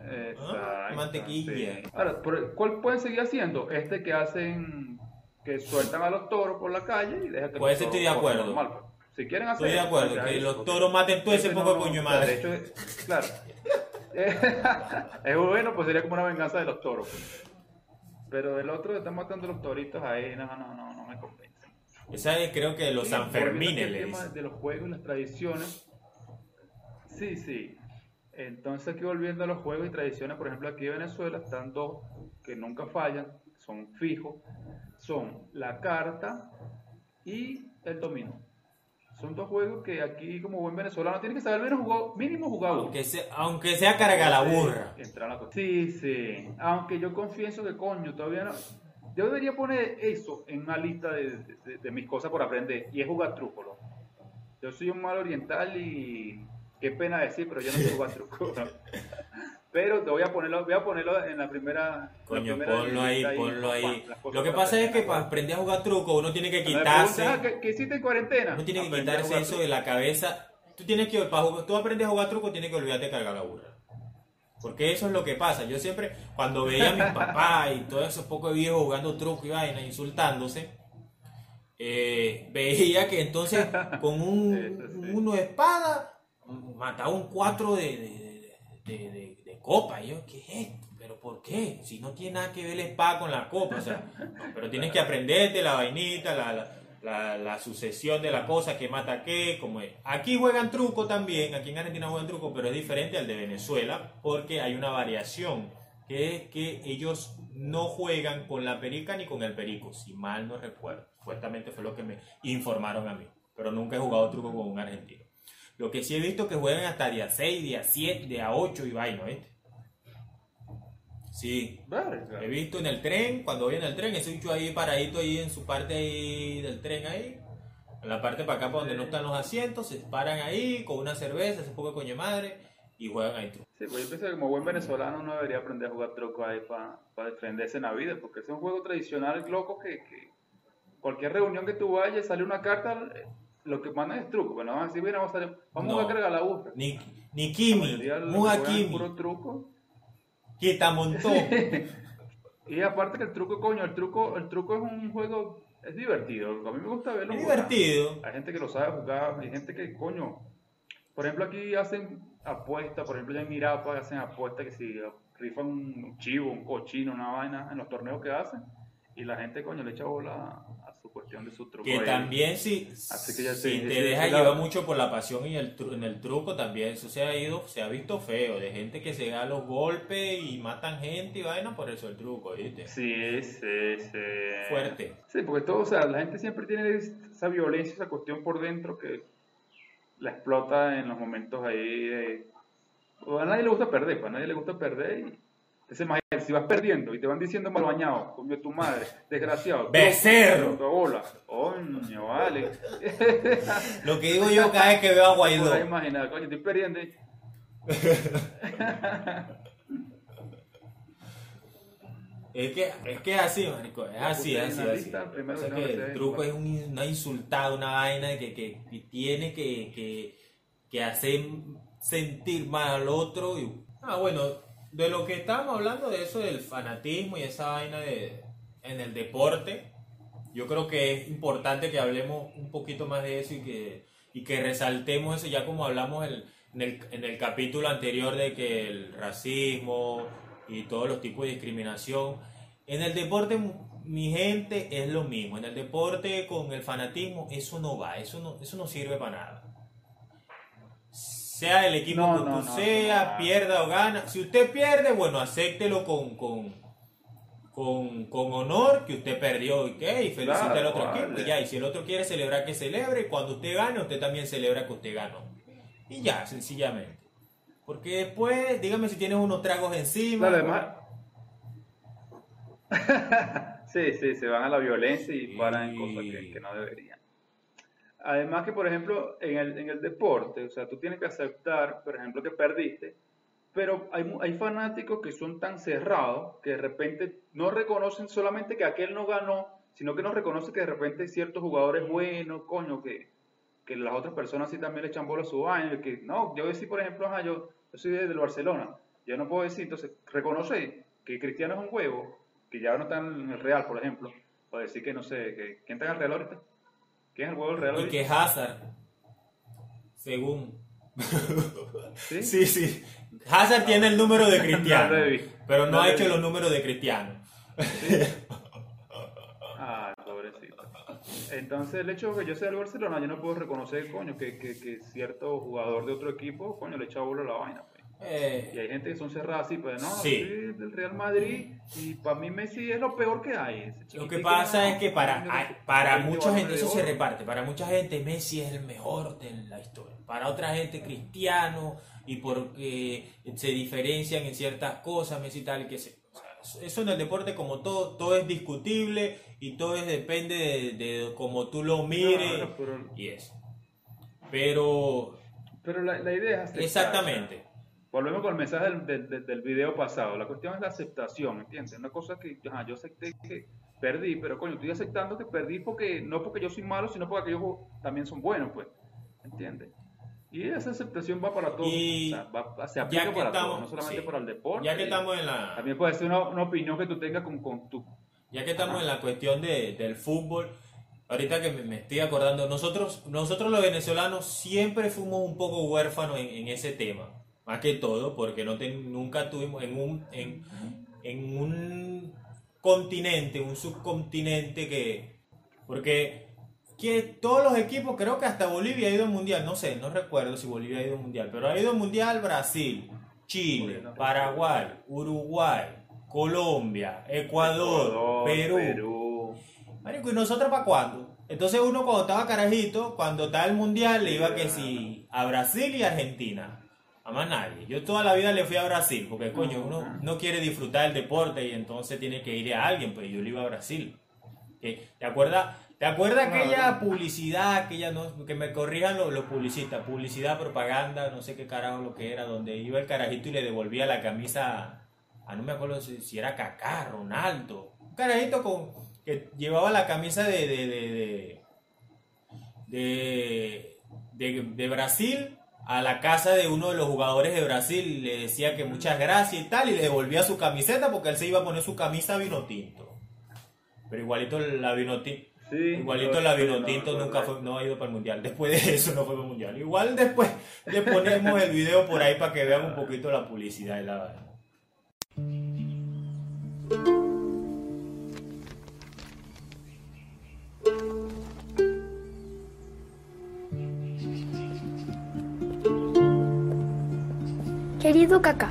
Exacto, Ah, mantequilla. sí. Ahora, ¿por- ¿cuál pueden seguir haciendo? Este que hacen, que sueltan a los toros por la calle y dejan que Pues ese estoy de acuerdo. normal, pues. Si quieren hacer Estoy de acuerdo, que los toros maten todo ese poco de no- coño de o sea, madre. De hecho, es- claro. es bueno, pues sería como una venganza de los toros. pues. Pero del otro que están matando los toritos ahí, no, no, no, no me convence. Esa es creo que los Sanfermines le dicen. de los juegos y las tradiciones. Sí, sí. Entonces aquí volviendo a los juegos y tradiciones, por ejemplo aquí en Venezuela están dos que nunca fallan, son fijos, son la carta y el dominó. Son dos juegos que aquí como buen venezolano tiene que saber menos jugar, mínimo jugar uno. Aunque sea, aunque sea carga la burra. Sí, sí. Aunque yo confieso que coño, todavía no. Yo debería poner eso en una lista de, de- de mis cosas por aprender. Y es jugar truco, loco. Yo soy un mal oriental y. Qué pena decir, pero yo no sé jugar truco. ¿no? Pero te voy a ponerlo, voy a ponerlo en la primera. la Coño, primera ponlo ahí, ponlo ahí. Lo que pasa es que para aprender a jugar truco uno tiene que quitarse... "Ah, ¿qué, qué hiciste en cuarentena? Uno tiene que quitarse eso truco. de la cabeza. Tú tienes que, para jugar- tú aprendes a jugar truco, tienes que olvidarte de cargar la burra. Porque eso es lo que pasa. Yo siempre, cuando veía a mis papás y todos esos pocos viejos jugando truco y vaina, insultándose, eh, veía que entonces con un sí. uno de espada mataba un cuatro de, de, de- de- de copa. Y yo, ¿qué es esto? ¿Pero por qué? Si no tiene nada que ver la espada con la copa. O sea, pero tienes que aprenderte la vainita, la, la, sucesión de la cosa que mata qué, como es. Aquí juegan truco también, aquí en Argentina juegan truco, pero es diferente al de Venezuela porque hay una variación, que es que ellos no juegan con la perica ni con el perico, si mal no recuerdo. Supuestamente fue lo que me informaron a mí, pero nunca he jugado truco con un argentino. Lo que sí he visto que juegan hasta día 6, día 7, día 8 y vaina, ¿viste? Sí, Verga. He visto en el tren, cuando voy en el tren, ese bicho ahí paradito ahí en su parte ahí del tren ahí. En la parte para acá, para donde no están los asientos, se paran ahí con una cerveza, se poco coño madre y juegan ahí truco. Sí, pues yo pienso que como buen venezolano uno debería aprender a jugar truco ahí para defenderse en la vida, porque es un juego tradicional loco que, que cualquier reunión que tú vayas, sale una carta, eh, lo que mandan es truco, pero no van a decir, mira, vamos a, salir- vamos No. a cargar la burra. Ni, ni La Kimi, puro truco. Quita montón. Y aparte que el truco, coño, el truco, el truco es un juego, es divertido, a mí me gusta verlo Es divertido. Hay gente que lo sabe jugar, hay gente que, coño, Por ejemplo, aquí hacen apuestas, por ejemplo, ya en Mirapa hacen apuestas que si rifan un chivo, un cochino, una vaina en los torneos que hacen, y la gente, coño, le echa bola su cuestión de su truco. Que ahí. también si, Así que ya si te- deja llevar mucho por la pasión y el tru- en el truco también, eso se ha ido, se ha visto feo, de gente que se da los golpes y matan gente y vaina por eso el truco, ¿viste? Sí, sí, sí. Fuerte. Sí, porque todo, o sea, la gente siempre tiene esa violencia, esa cuestión por dentro que la explota en los momentos ahí de... o A nadie le gusta perder, pues a nadie le gusta perder y... Entonces, imagínate, si vas perdiendo y te van diciendo mal bañado, comió tu madre, desgraciado. Becerro. Tu bola. Coño, vale. Lo que digo yo cada vez que veo a Guaidó. Podrás imaginar, coño, estoy perdiendo. y- Es que, es que es así, marico, es así, es así, así. O sea que el truco es un- una insultada, una vaina que, que, que tiene que, que, que hacer sentir mal al otro. Y... Ah, bueno, de lo que estábamos hablando, de eso del fanatismo y esa vaina de, en el deporte, yo creo que es importante que hablemos un poquito más de eso y que, y que resaltemos eso, ya como hablamos el- en, el, en el capítulo anterior de que el racismo y todos los tipos de discriminación. En el deporte, mi gente, es lo mismo. En el deporte, con el fanatismo, eso no va, eso no, eso no sirve para nada. Sea el equipo No, que no, tú no, sea, pierda o gana. Si usted pierde, bueno, acéptelo con, con, con, con honor que usted perdió y que y felicite Claro, al otro vale. equipo y ya. Y si el otro quiere celebrar, que celebre. Y cuando usted gane, usted también celebra que usted ganó. Y ya, sencillamente. Porque después, dígame si tienes unos tragos encima. Claro, además. sí, sí, se van a la violencia y paran en cosas que, que no deberían. Además que, por ejemplo, en el, en el deporte, o sea, tú tienes que aceptar, por ejemplo, que perdiste, pero hay, hay fanáticos que son tan cerrados que de repente no reconocen solamente que aquel no ganó, sino que no reconocen que de repente ciertos jugadores buenos, coño, que, que las otras personas sí también le echan bola a su baño, que no, yo decir, por ejemplo, ajá, yo, yo soy del Barcelona, yo no puedo decir, entonces, reconoce que Cristiano es un huevo, que ya no está en el Real, por ejemplo, o decir que no sé, que, ¿quién está en el Real ahorita? ¿Quién es el huevo del Real Y que Hazard, según. ¿Sí? Sí, sí. Hazard tiene el número de Cristiano, pero no ha hecho los números de Cristiano. Ah, pobrecito. Entonces, el hecho de que yo sea del Barcelona, yo no puedo reconocer, coño, que, que, que cierto jugador de otro equipo, coño, le echa a la vaina. Pues. Y Eh, hay gente que son cerradas así, pues no, Sí. yo soy del Real Madrid y para mí Messi es lo peor que hay. Lo que pasa es que para, para 20 mucha gente eso se reparte. Para mucha gente Messi es el mejor de la historia. Para otra gente Cristiano y porque se diferencian en ciertas cosas, Messi tal que se... o sea, eso en el deporte como todo, todo es discutible y todo es, depende de, de cómo tú lo mires pero, y eso. Pero pero la, la idea es aceptar. exactamente. Volvemos con el mensaje del, del, video pasado. La cuestión es la aceptación, ¿entiendes? Una cosa que ajá, yo acepté que perdí, pero coño, estoy aceptando que perdí porque no porque yo soy malo, sino porque ellos también son buenos, pues. ¿Entiendes? Y esa aceptación va para todos. Y o sea, va- se aplica para todos, no solamente sí. para el deporte. Ya que estamos en la También puede ser una, una opinión que tú tengas con, con tu... Ya que estamos en la cuestión de- del fútbol, ahorita que me, me estoy acordando, nosotros, nosotros los venezolanos siempre fuimos un poco huérfanos en, en ese tema, más que todo, porque no ten- nunca tuvimos en un, en, en un continente, un subcontinente que... Porque que todos los equipos, creo que hasta Bolivia ha ido al mundial, no sé, no recuerdo si Bolivia ha ido al mundial, pero ha ido al mundial Brasil, Chile, Paraguay, Uruguay, Colombia, Ecuador, Perú. Perú. Marico, ¿y nosotros para cuándo? Entonces uno cuando estaba carajito, cuando estaba el mundial, le iba que si a Brasil y Argentina. A más nadie. Yo toda la vida le fui a Brasil, porque coño, uno no quiere disfrutar el deporte y entonces tiene que ir a alguien, pues yo le iba a Brasil. ¿Qué? ¿Te acuerdas? ¿Te acuerdas aquella publicidad, aquella no, que me corrijan los, los publicistas, publicidad, propaganda, no sé qué carajo lo que era, donde iba el carajito y le devolvía la camisa a no me acuerdo si, si era Kaká, Ronaldo, un carajito con que llevaba la camisa de, de, de, de- de Brasil a la casa de uno de los jugadores de Brasil le decía que muchas gracias y tal y le devolvía su camiseta porque él se iba a poner su camisa vino tinto. Pero igualito la vino tinto. Sí, Igualito la Vinotinto nunca fue, no ha ido para el mundial. Después de eso no fue para el mundial. Igual después le ponemos el video por ahí para que vean un poquito la publicidad y la Cacá,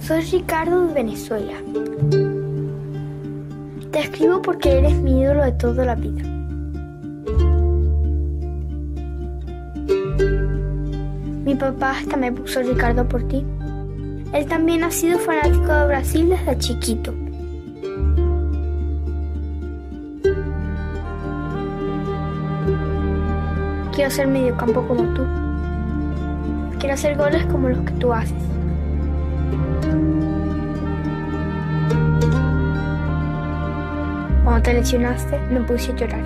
soy Ricardo de Venezuela. Te escribo porque eres mi ídolo de toda la vida. Mi papá hasta me puso Ricardo por ti. Él también ha sido fanático de Brasil desde chiquito. Quiero ser mediocampo como tú. Quiero hacer goles como los que tú haces. Te lesionaste me puse a llorar.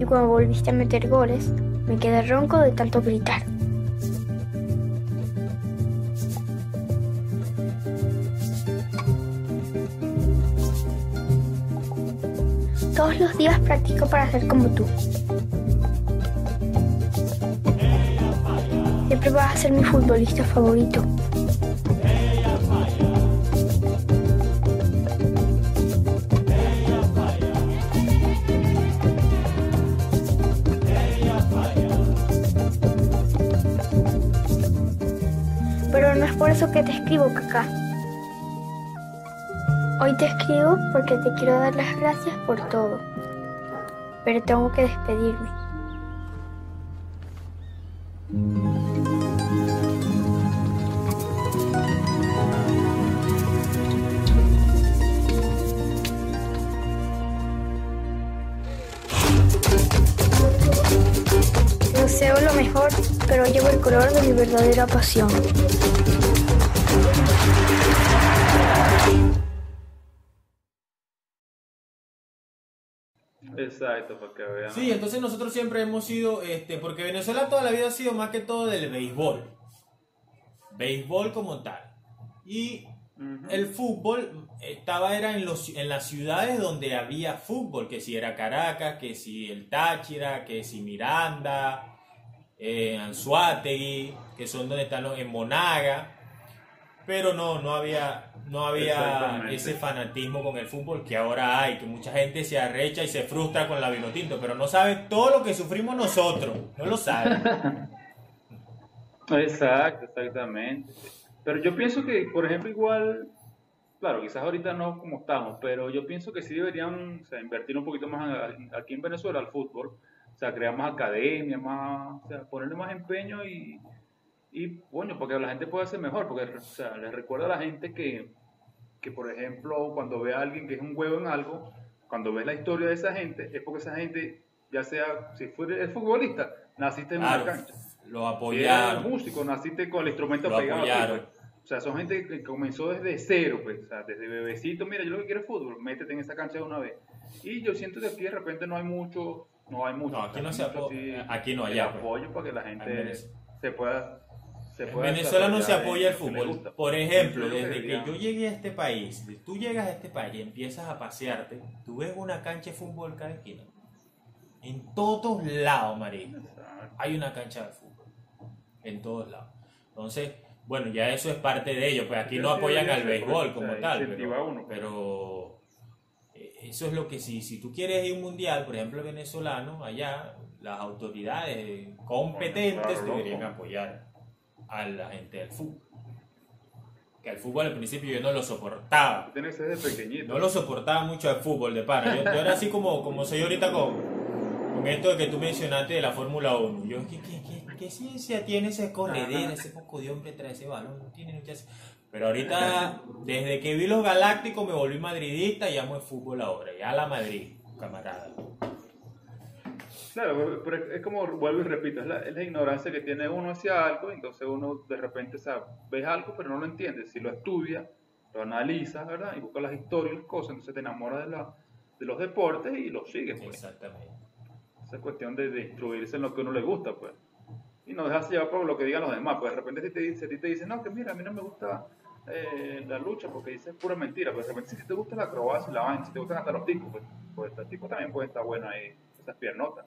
Y cuando volviste a meter goles, me quedé ronco de tanto gritar. Todos los días practico para ser como tú. Siempre vas a ser mi futbolista favorito. Por eso que te escribo, Cacá. Hoy te escribo porque te quiero dar las gracias por todo. Pero tengo que despedirme. Deseo lo mejor, pero llevo el color de mi verdadera pasión. Exacto, para que vean. Sí, entonces nosotros siempre hemos sido, este, porque Venezuela toda la vida ha sido más que todo del béisbol. Béisbol como tal. Y el fútbol estaba era en, los, en las ciudades donde había fútbol, que si era Caracas, que si el Táchira, que si Miranda, eh, Anzuategui, que son donde están los, en Monaga. Pero no, no había, no había ese fanatismo con el fútbol que ahora hay, que mucha gente se arrecha y se frustra con la vinotinto, pero no sabe todo lo que sufrimos nosotros, no lo sabe. Exacto, exactamente. Pero yo pienso que, por ejemplo, igual, claro, quizás ahorita no como estamos, pero yo pienso que sí deberían o sea, invertir un poquito más aquí en Venezuela al fútbol, o sea, crear más academias, más, o sea, ponerle más empeño y, y coño, porque la gente puede ser mejor, porque, o sea, les recuerda a la gente que, que, por ejemplo, cuando ve a alguien que es un huevo en algo, cuando ves la historia de esa gente, es porque esa gente, ya sea, si fuera el futbolista, naciste en Claro, una cancha. lo Si eres apoyaron. músico, naciste con el instrumento Lo pegado. aquí, apoyaron. pues. O sea, son gente que comenzó desde cero, pues. O sea, desde bebecito, mira, yo lo que quiero es fútbol, métete en esa cancha de una vez. Y yo siento que aquí de repente no hay mucho, no hay mucho. No, aquí no se mucho apo- así aquí no, pues. apoyo para que la En gente se pueda. Se En pueda Venezuela no se apoya el fútbol. Por ejemplo, desde que yo llegué a este país, tú llegas a este país y empiezas a pasearte, tú ves una cancha de fútbol cada esquina. En todos lados, María. Hay una cancha de fútbol. En todos lados. Entonces, bueno, ya eso es parte de ello. Pues aquí no sí apoyan al béisbol como tal. Pero, pues. pero, eh, eso es lo que si, si tú quieres ir a un mundial, por ejemplo, venezolano, allá las autoridades competentes deberían apoyar a la gente del fútbol. Que al fútbol al principio yo no lo soportaba. Tiene que ser pequeñito. No lo soportaba mucho al fútbol de pana. Yo, yo era así como, como soy ahorita con, con esto que tú mencionaste de la Fórmula 1. Yo, ¿qué, qué, qué, qué ciencia tiene ese corredera, ese poco de hombre trae ese balón? No tiene mucha ciencia. Pero ahorita, desde que vi los Galácticos, me volví madridista y amo el fútbol ahora. Ya la Madrid, camarada. Claro, pero es- es como, vuelvo y repito, es la, es la ignorancia que tiene uno hacia algo, entonces uno de repente, sea, ves algo pero no lo entiende, si lo estudia, lo analiza, ¿verdad? Y busca las historias y las cosas, entonces te enamoras de, la, de los deportes y los sigues, pues. Exactamente. Esa es cuestión de, de instruirse en lo que a uno le gusta, pues. Y no dejarse llevar por lo que digan los demás, pues de repente si te dice, a ti te dicen, no, que mira, a mí no me gusta eh, la lucha porque dices pura mentira. Pero de repente, si te gusta la acrobacia la vaina, si te gustan hasta los ticos, pues, pues los ticos también pueden estar buenos ahí, esas piernotas.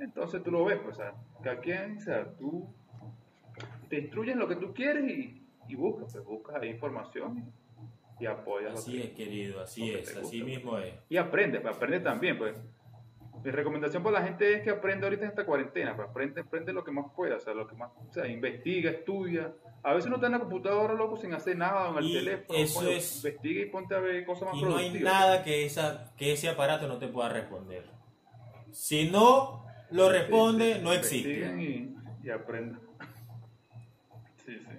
Entonces tú lo ves, pues, o sea, cada quien, o sea, tú te instruyes en lo que tú quieres y, y buscas, pues, buscas ahí información y, y apoyas. lo Así que- es, querido, así es, así mismo es. y aprende, pues aprende también, pues. Mi recomendación para la gente es que aprenda ahorita en esta cuarentena, pues aprende, aprende lo que más pueda, o sea, lo que más, o sea, investiga, estudia. A veces no está en la computadora, loco, sin hacer nada, o en el Y teléfono. eso coño, es- Investiga y ponte a ver cosas más Y no hay productivas. nada que, esa, que ese aparato no te pueda responder. Si no lo responde, no existe. y, y aprendan. Sí, sí.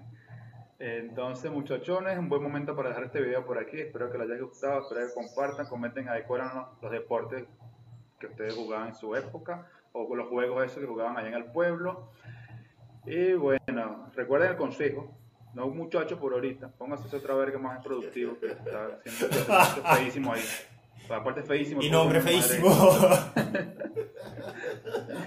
Entonces, muchachones, un buen momento para dejar este video por aquí. Espero que les haya gustado, espero que compartan, comenten ahí cuáles eran los, los deportes que ustedes jugaban en su época o los juegos esos que jugaban allá en el pueblo. Y bueno, recuerden el consejo. No un muchacho por ahorita, póngase otra verga más productivo que está haciendo feísimo ahí. Aparte es feísimo. Y nombre feísimo.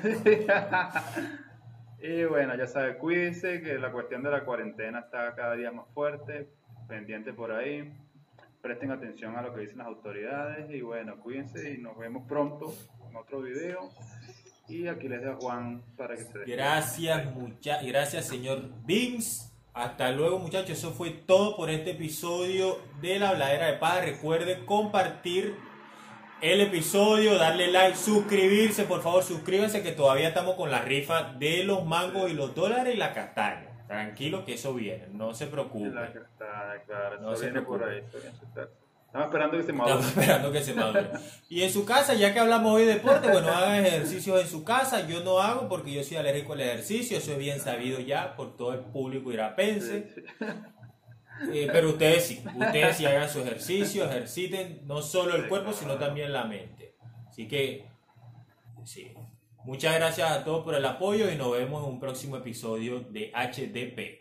y bueno, ya sabes, cuídense que la cuestión de la cuarentena está cada día más fuerte, pendiente por ahí. Presten atención a lo que dicen las autoridades y bueno, cuídense y nos vemos pronto en otro video. Y aquí les dejo a Juan para que se despida. Gracias, mucha gracias señor Vince. Hasta luego muchachos, eso fue todo por este episodio de la Bladera de Paz. Recuerde compartir el episodio, darle like, suscribirse, por favor suscríbanse que todavía estamos con la rifa de los mangos y los dólares y la castaña. Tranquilo que eso viene, no se preocupen. la está, claro, No se por ahí. Estamos esperando que se madure. Estamos esperando que se madure. Y en su casa, ya que hablamos hoy de deporte, bueno, hagan ejercicios en su casa. Yo no hago porque yo soy alérgico al ejercicio, eso es bien sabido ya por todo el público irapense. Sí, sí. Eh, pero ustedes sí, ustedes sí hagan su ejercicio, ejerciten no solo el cuerpo, sino también la mente. Así que, sí. Muchas gracias a todos por el apoyo y nos vemos en un próximo episodio de HDP.